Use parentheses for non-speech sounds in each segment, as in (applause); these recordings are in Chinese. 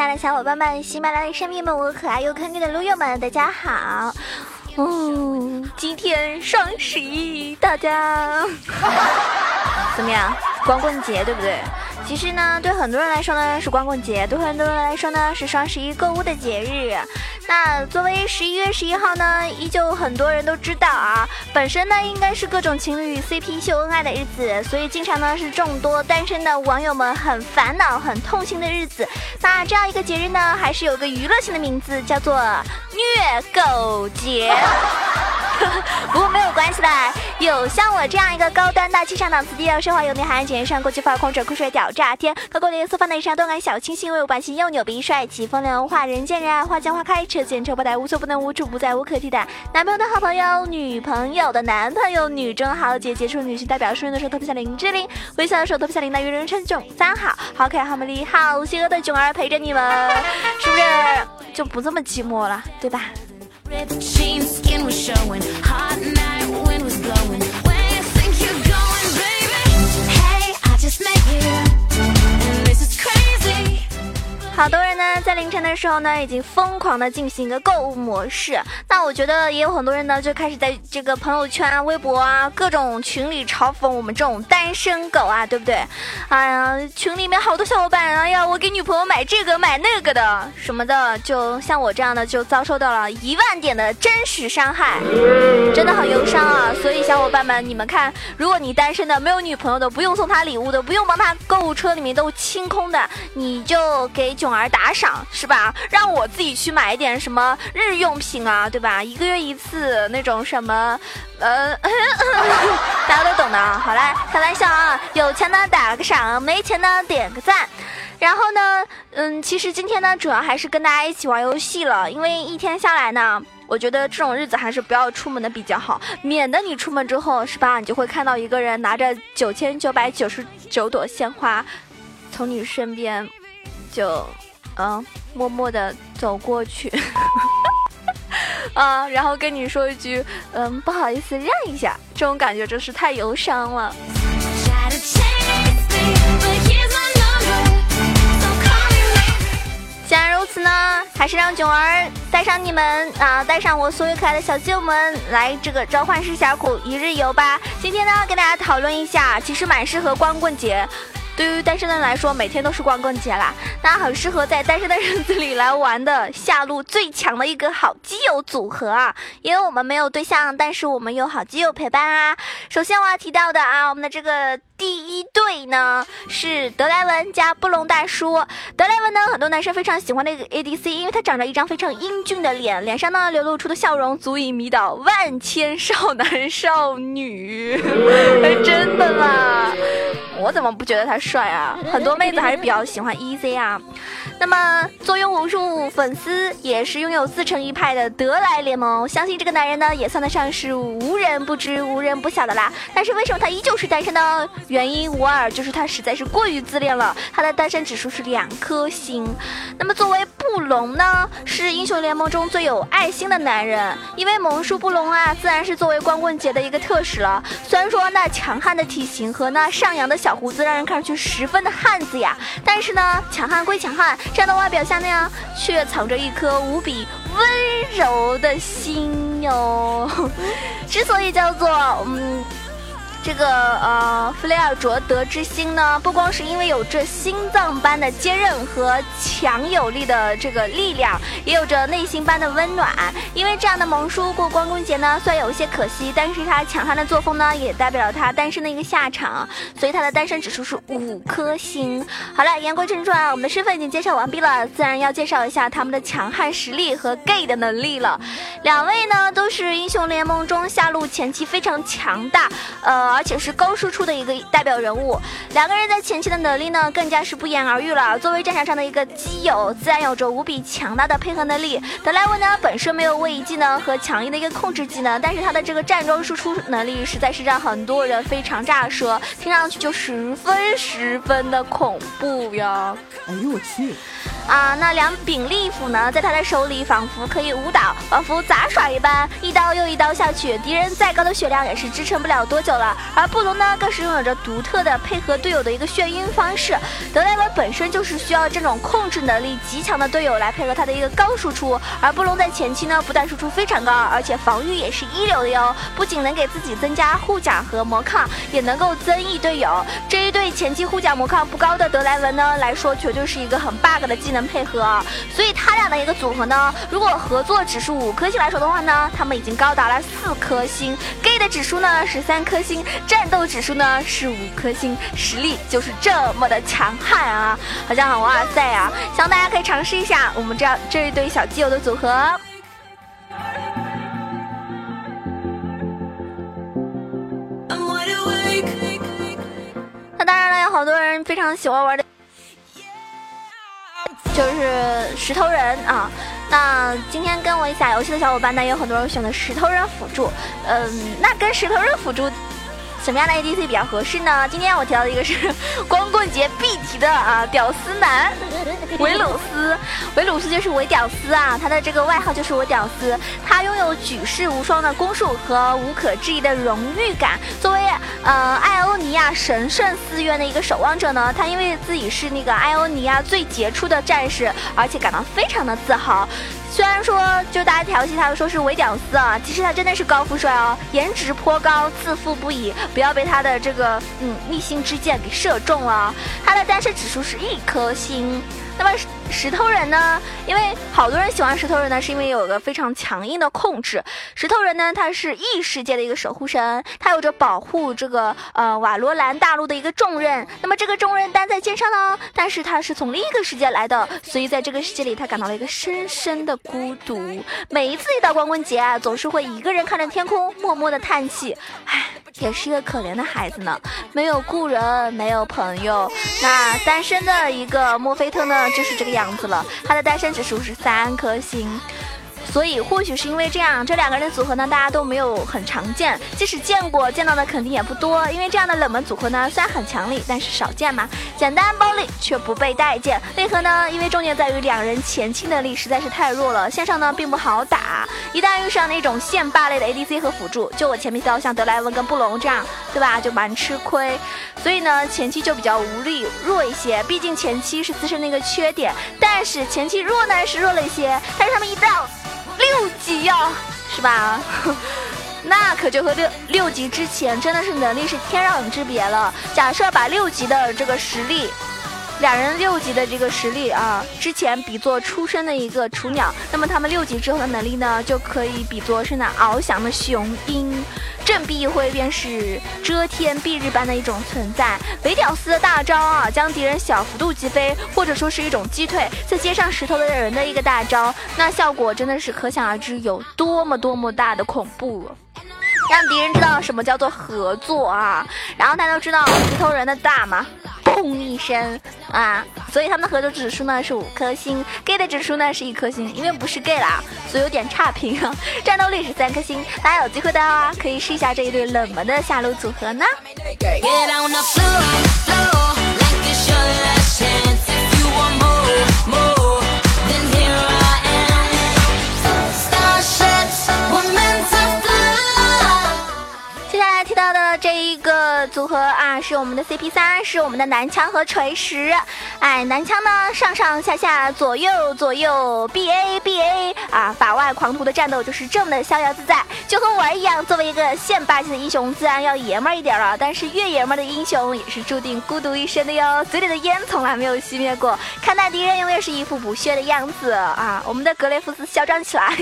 亲爱的小伙伴们，喜马拉雅生命们，我可爱又坑爹的撸友们，大家好。哦，今天双十一，大家 (laughs) 怎么样？光棍节对不对？其实呢，对很多人来说呢是光棍节，对很多人来说呢是双十一购物的节日。那作为十一月十一号呢，依旧很多人都知道啊，本身呢应该是各种情侣 CP 秀恩爱的日子，所以经常呢是众多单身的网友们很烦恼、很痛心的日子。那这样一个节日呢，还是有个娱乐性的名字，叫做虐狗节。(laughs) 不过没有关系的，有像我这样一个高端大气上档次、低调奢华有内涵、简约上国际范儿、空者酷帅屌炸天、高过脸色放内上动感小清新、威武霸气又牛逼、帅气风流化人见人爱、花见花开、车见车爆胎、无所不能、无处不在、无可替代。男朋友的好朋友，女朋友的男朋友，女中豪杰，杰出女性代表，淑人的时候特别像林志玲，微笑的时候特别像林黛玉，人称囧三好，好可爱、好美丽、好邪恶的囧儿陪着你们，是不是就不这么寂寞了，对吧？Ripped jeans, skin was showing, hot night. 好多人呢，在凌晨的时候呢，已经疯狂的进行一个购物模式。那我觉得也有很多人呢，就开始在这个朋友圈啊、微博啊、各种群里嘲讽我们这种单身狗啊，对不对？哎呀，群里面好多小伙伴，哎呀，我给女朋友买这个买那个的什么的，就像我这样的，就遭受到了一万点的真实伤害，真的很忧伤啊。所以小伙伴们，你们看，如果你单身的，没有女朋友的，不用送她礼物的，不用帮她购物车里面都清空的，你就给囧。而打赏是吧？让我自己去买一点什么日用品啊，对吧？一个月一次那种什么，呃，(laughs) 大家都懂的啊。好嘞，开玩笑啊！有钱的打个赏，没钱的点个赞。然后呢，嗯，其实今天呢，主要还是跟大家一起玩游戏了。因为一天下来呢，我觉得这种日子还是不要出门的比较好，免得你出门之后是吧，你就会看到一个人拿着九千九百九十九朵鲜花，从你身边。就，嗯，默默的走过去，(laughs) 啊，然后跟你说一句，嗯，不好意思，让一下，这种感觉真是太忧伤了。既然如此呢，还是让囧儿带上你们啊，带上我所有可爱的小舅们来这个召唤师峡谷一日游吧。今天呢，跟大家讨论一下，其实蛮适合光棍节。对于单身的人来说，每天都是光棍节啦，那很适合在单身的日子里来玩的下路最强的一个好基友组合啊！因为我们没有对象，但是我们有好基友陪伴啊。首先我要提到的啊，我们的这个。第一对呢是德莱文加布隆大叔。德莱文呢，很多男生非常喜欢那个 ADC，因为他长着一张非常英俊的脸，脸上呢流露出的笑容足以迷倒万千少男少女。(laughs) 真的吗？我怎么不觉得他帅啊？很多妹子还是比较喜欢 EZ 啊。那么，坐拥无数粉丝，也是拥有自成一派的德莱联盟，相信这个男人呢，也算得上是无人不知、无人不晓的啦。但是为什么他依旧是单身呢？原因无二，就是他实在是过于自恋了。他的单身指数是两颗星。那么作为布隆呢，是英雄联盟中最有爱心的男人。因为萌叔布隆啊，自然是作为光棍节的一个特使了。虽然说那强悍的体型和那上扬的小胡子让人看上去十分的汉子呀，但是呢，强悍归强悍，这样的外表下呢，却藏着一颗无比温柔的心哟。(laughs) 之所以叫做嗯。这个呃，弗雷尔卓德之心呢，不光是因为有着心脏般的坚韧和强有力的这个力量，也有着内心般的温暖。因为这样的萌叔过光棍节呢，虽然有一些可惜，但是他强悍的作风呢，也代表了他单身的一个下场，所以他的单身指数是五颗星。好了，言归正传，我们的身份已经介绍完毕了，自然要介绍一下他们的强悍实力和 gay 的能力了。两位呢，都是英雄联盟中下路前期非常强大，呃。而且是高输出的一个代表人物，两个人在前期的能力呢，更加是不言而喻了。作为战场上的一个基友，自然有着无比强大的配合能力。德莱文呢，本身没有位移技能和强硬的一个控制技能，但是他的这个站桩输出能力，实在是让很多人非常炸舌，听上去就十分十分的恐怖呀！哎呦我去！啊，那两柄利斧呢，在他的手里仿佛可以舞蹈，仿佛杂耍一般，一刀又一刀下去，敌人再高的血量也是支撑不了多久了。而布隆呢，更是拥有着独特的配合队友的一个眩晕方式。德莱文本身就是需要这种控制能力极强的队友来配合他的一个高输出，而布隆在前期呢，不但输出非常高，而且防御也是一流的哟。不仅能给自己增加护甲和魔抗，也能够增益队友。这一对前期护甲魔抗不高的德莱文呢来说，绝对是一个很 bug 的技能配合。所以他俩的一个组合呢，如果合作指数五颗星来说的话呢，他们已经高达了四颗星。gay 的指数呢是三颗星，战斗指数呢是五颗星，实力就是这么的强悍啊！好像很哇塞啊！希望大家可以尝试一下我们这样这一对小基友的组合。那当然了，有好多人非常喜欢玩的。就是石头人啊，那今天跟我一起打游戏的小伙伴呢，有很多人选择石头人辅助，嗯，那跟石头人辅助。什么样的 ADC 比较合适呢？今天我提到的一个是 (laughs) 光棍节必提的啊，屌丝男维 (laughs) 鲁斯，维鲁斯就是维屌丝啊，他的这个外号就是维屌丝。他拥有举世无双的攻术和无可置疑的荣誉感。作为呃艾欧尼亚神圣寺院的一个守望者呢，他因为自己是那个艾欧尼亚最杰出的战士，而且感到非常的自豪。虽然说就大家调戏他说是伪屌丝啊，其实他真的是高富帅哦，颜值颇高，自负不已，不要被他的这个嗯逆心之箭给射中了。他的单身指数是一颗星。那么石头人呢？因为好多人喜欢石头人呢，是因为有个非常强硬的控制。石头人呢，他是异世界的一个守护神，他有着保护这个呃瓦罗兰大陆的一个重任。那么这个重任担在肩上呢，但是他是从另一个世界来的，所以在这个世界里，他感到了一个深深的孤独。每一次一到光棍节啊，总是会一个人看着天空，默默的叹气，唉。也是一个可怜的孩子呢，没有故人，没有朋友。那单身的一个墨菲特呢，就是这个样子了。他的单身指数是三颗星。所以或许是因为这样，这两个人的组合呢，大家都没有很常见。即使见过，见到的肯定也不多。因为这样的冷门组合呢，虽然很强力，但是少见嘛。简单暴力却不被待见，为何呢？因为重点在于两人前期能力实在是太弱了，线上呢并不好打。一旦遇上那种线霸类的 ADC 和辅助，就我前面提到像德莱文跟布隆这样，对吧？就蛮吃亏。所以呢，前期就比较无力弱一些。毕竟前期是自身的一个缺点，但是前期弱呢是弱了一些，但是他们一到。六级呀，是吧？(laughs) 那可就和六六级之前真的是能力是天壤之别了。假设把六级的这个实力。两人六级的这个实力啊，之前比作出生的一个雏鸟，那么他们六级之后的能力呢，就可以比作是那翱翔的雄鹰，振臂一挥便是遮天蔽日般的一种存在。维屌丝的大招啊，将敌人小幅度击飞，或者说是一种击退，再接上石头的人的一个大招，那效果真的是可想而知有多么多么大的恐怖。让敌人知道什么叫做合作啊，然后大家都知道石头人的大吗？砰一声啊，所以他们的合作指数呢是五颗星，gay 的指数呢是一颗星，因为不是 gay 啦，所以有点差评啊。(laughs) 战斗力是三颗星，大家有机会的话可以试一下这一对冷门的下路组合呢。组合啊，是我们的 CP 三，是我们的男枪和锤石。哎，男枪呢，上上下下，左右左右，BA BA 啊，法外狂徒的战斗就是这么的逍遥自在，就和我一样。作为一个现霸气的英雄，自然要爷们儿一点了。但是越爷们儿的英雄，也是注定孤独一生的哟。嘴里的烟从来没有熄灭过，看待敌人永远是一副不屑的样子啊。我们的格雷夫斯嚣张起来，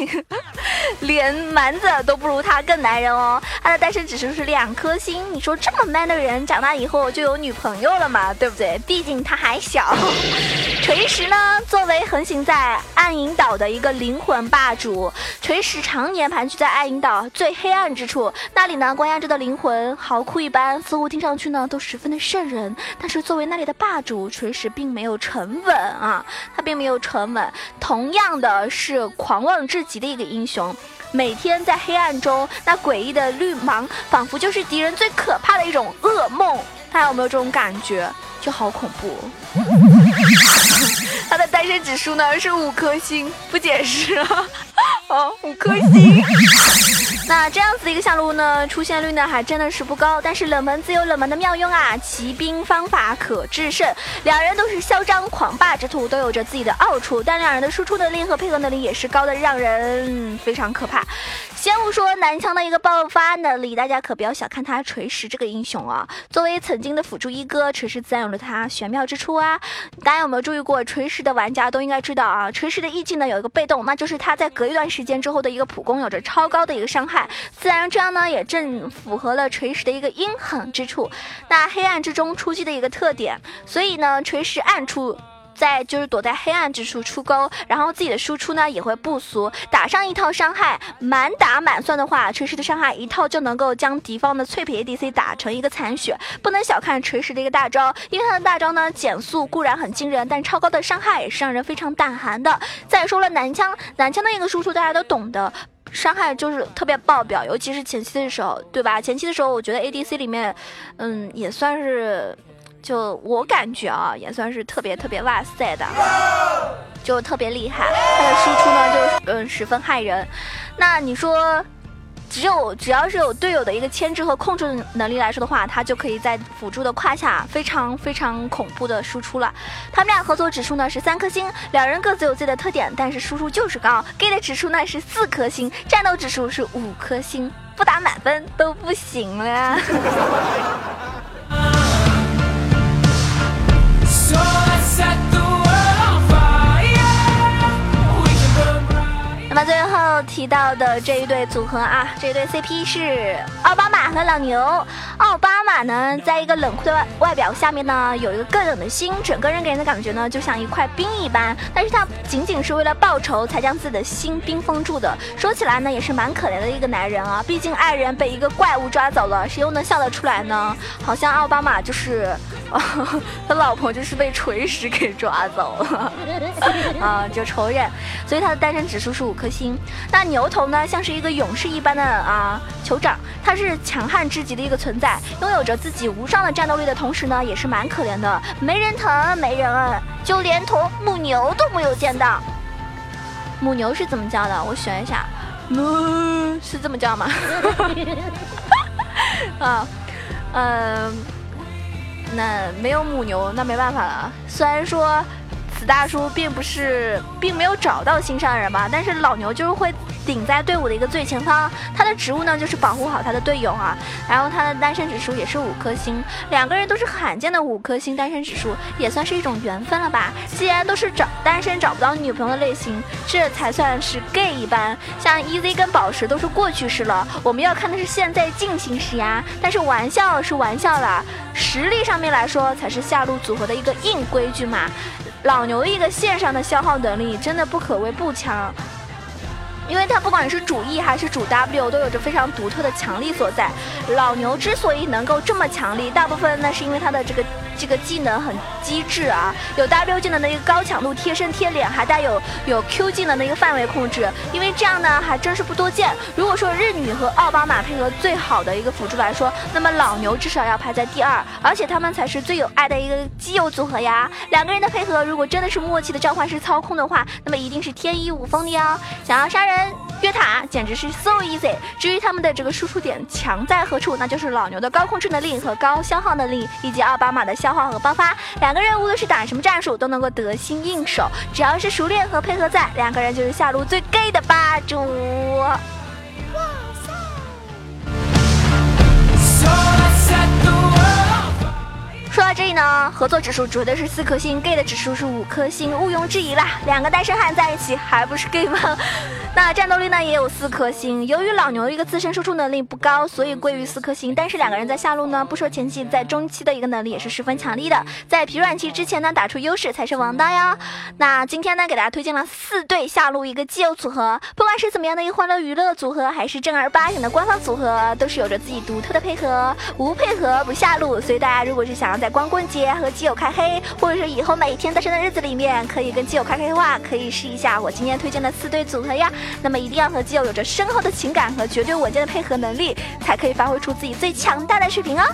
(laughs) 连蛮子都不如他更男人哦。他的单身指数是两颗星，你说这么 man 的人，长大以后就有女朋友了嘛？对不对？毕竟他还小。(laughs) 锤石呢，作为横行在暗影岛的一个灵魂霸主，锤石常年盘踞在暗影岛最黑暗之处，那里呢关押着的灵魂嚎哭一般，似乎听上去呢都十分的瘆人。但是作为那里的霸主，锤石并没有沉稳啊，他并没有沉稳。同样的是狂妄至极的一个英雄，每天在黑暗中，那诡异的绿芒仿佛就是敌人最可怕的一种噩梦。大家有没有这种感觉？就好恐怖。(laughs) 他的单身指数呢是五颗星，不解释啊，哦，五颗星。那这样子一个下路呢，出现率呢还真的是不高，但是冷门自有冷门的妙用啊，骑兵方法可制胜。两人都是嚣张狂霸之徒，都有着自己的奥处，但两人的输出能力和配合能力也是高的让人非常可怕。先不说男枪的一个爆发能力，大家可不要小看他锤石这个英雄啊。作为曾经的辅助一哥，锤石自然有着他玄妙之处啊。大家有没有注意过，锤石的玩家都应该知道啊，锤石的 E 技呢有一个被动，那就是他在隔一段时间之后的一个普攻有着超高的一个伤害。自然这样呢，也正符合了锤石的一个阴狠之处，那黑暗之中出击的一个特点。所以呢，锤石暗处在就是躲在黑暗之处出钩，然后自己的输出呢也会不俗，打上一套伤害，满打满算的话，锤石的伤害一套就能够将敌方的脆皮 ADC 打成一个残血。不能小看锤石的一个大招，因为他的大招呢减速固然很惊人，但超高的伤害也是让人非常胆寒的。再说了，男枪男枪的一个输出大家都懂的。伤害就是特别爆表，尤其是前期的时候，对吧？前期的时候，我觉得 ADC 里面，嗯，也算是，就我感觉啊，也算是特别特别哇塞的，就特别厉害。他的输出呢，就嗯十分害人。那你说？只有只要是有队友的一个牵制和控制能力来说的话，他就可以在辅助的胯下非常非常恐怖的输出了。他们俩合作指数呢是三颗星，两人各自有自己的特点，但是输出就是高。gay 的指数呢是四颗星，战斗指数是五颗星，不打满分都不行了。(laughs) 提到的这一对组合啊，这一对 CP 是奥巴马和老牛。奥巴马呢，在一个冷酷的外外表下面呢，有一个更冷的心，整个人给人的感觉呢，就像一块冰一般。但是他仅仅是为了报仇，才将自己的心冰封住的。说起来呢，也是蛮可怜的一个男人啊。毕竟爱人被一个怪物抓走了，谁又能笑得出来呢？好像奥巴马就是，(laughs) 他老婆就是被锤石给抓走了 (laughs) 啊，就仇人。所以他的单身指数是五颗。星，那牛头呢，像是一个勇士一般的啊酋长，他是强悍至极的一个存在，拥有着自己无上的战斗力的同时呢，也是蛮可怜的，没人疼，没人爱，就连头母牛都没有见到。母牛是怎么叫的？我选一下，母是这么叫吗？(laughs) 啊，嗯，那没有母牛，那没办法了。虽然说。子大叔并不是，并没有找到心上人吧，但是老牛就是会。顶在队伍的一个最前方，他的职务呢就是保护好他的队友啊。然后他的单身指数也是五颗星，两个人都是罕见的五颗星单身指数，也算是一种缘分了吧。既然都是找单身找不到女朋友的类型，这才算是 gay 一般。像 EZ 跟宝石都是过去式了，我们要看的是现在进行时呀。但是玩笑是玩笑啦，实力上面来说才是下路组合的一个硬规矩嘛。老牛一个线上的消耗能力真的不可谓不强。因为他不管是主 E 还是主 W 都有着非常独特的强力所在。老牛之所以能够这么强力，大部分那是因为他的这个。这个技能很机智啊，有 W 技能的一个高强度贴身贴脸，还带有有 Q 技能的一个范围控制。因为这样呢，还真是不多见。如果说日女和奥巴马配合最好的一个辅助来说，那么老牛至少要排在第二，而且他们才是最有爱的一个基友组合呀。两个人的配合，如果真的是默契的召唤师操控的话，那么一定是天衣无缝的哦。想要杀人越塔，简直是 so easy。至于他们的这个输出点强在何处，那就是老牛的高控制能力和高消耗能力，以及奥巴马的消。耗和爆发，两个人无论是打什么战术都能够得心应手，只要是熟练和配合在，两个人就是下路最 gay 的霸主。到这里呢，合作指数绝对是四颗星，gay 的指数是五颗星，毋庸置疑啦。两个单身汉在一起还不是 gay 吗？(laughs) 那战斗力呢也有四颗星。由于老牛一个自身输出能力不高，所以归于四颗星。但是两个人在下路呢，不说前期，在中期的一个能力也是十分强力的。在疲软期之前呢，打出优势才是王道呀。那今天呢，给大家推荐了四对下路一个基友组合，不管是怎么样的一个欢乐娱乐组合，还是正儿八经的官方组合，都是有着自己独特的配合。无配合不下路，所以大家如果是想要在光棍节和基友开黑，或者是以后每一天单身的日子里面，可以跟基友开黑的话，可以试一下我今天推荐的四对组合呀，那么一定要和基友有着深厚的情感和绝对稳健的配合能力，才可以发挥出自己最强大的水平哦。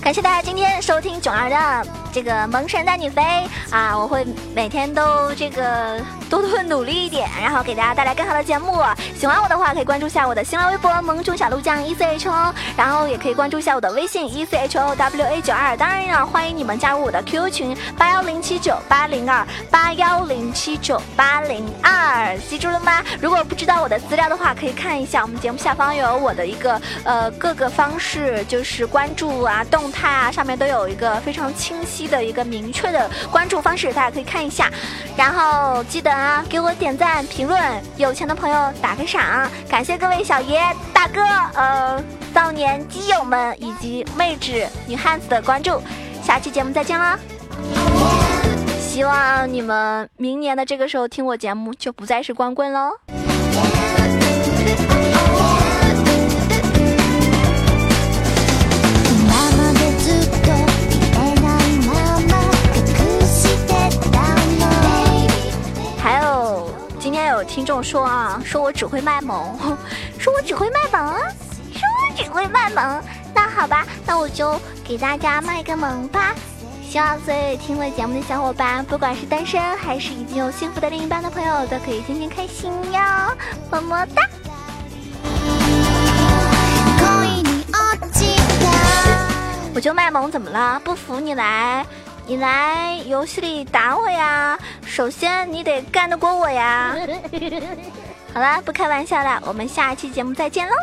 感谢大家。天收听囧儿的这个萌神带你飞啊！我会每天都这个多多努力一点，然后给大家带来更好的节目。喜欢我的话，可以关注一下我的新浪微博萌宠小鹿酱 E C H O，然后也可以关注一下我的微信 E C H O W A 九二。当然了，欢迎你们加入我的 QQ 群八幺零七九八零二八幺零七九八零二，记住了吗？如果不知道我的资料的话，可以看一下我们节目下方有我的一个呃各个方式，就是关注啊动。态啊，上面都有一个非常清晰的一个明确的关注方式，大家可以看一下。然后记得啊，给我点赞、评论，有钱的朋友打个赏。感谢各位小爷、大哥、呃少年基友们以及妹纸、女汉子的关注。下期节目再见啦！希望你们明年的这个时候听我节目就不再是光棍喽。听众说啊，说我只会卖萌，(laughs) 说我只会卖萌，说我只会卖萌。那好吧，那我就给大家卖个萌吧。希望所有听了节目的小伙伴，不管是单身还是已经有幸福的另一半的朋友，都可以天天开心哟，么么哒。我就卖萌怎么了？不服你来。你来游戏里打我呀！首先你得干得过我呀！(laughs) 好了，不开玩笑了，我们下期节目再见喽！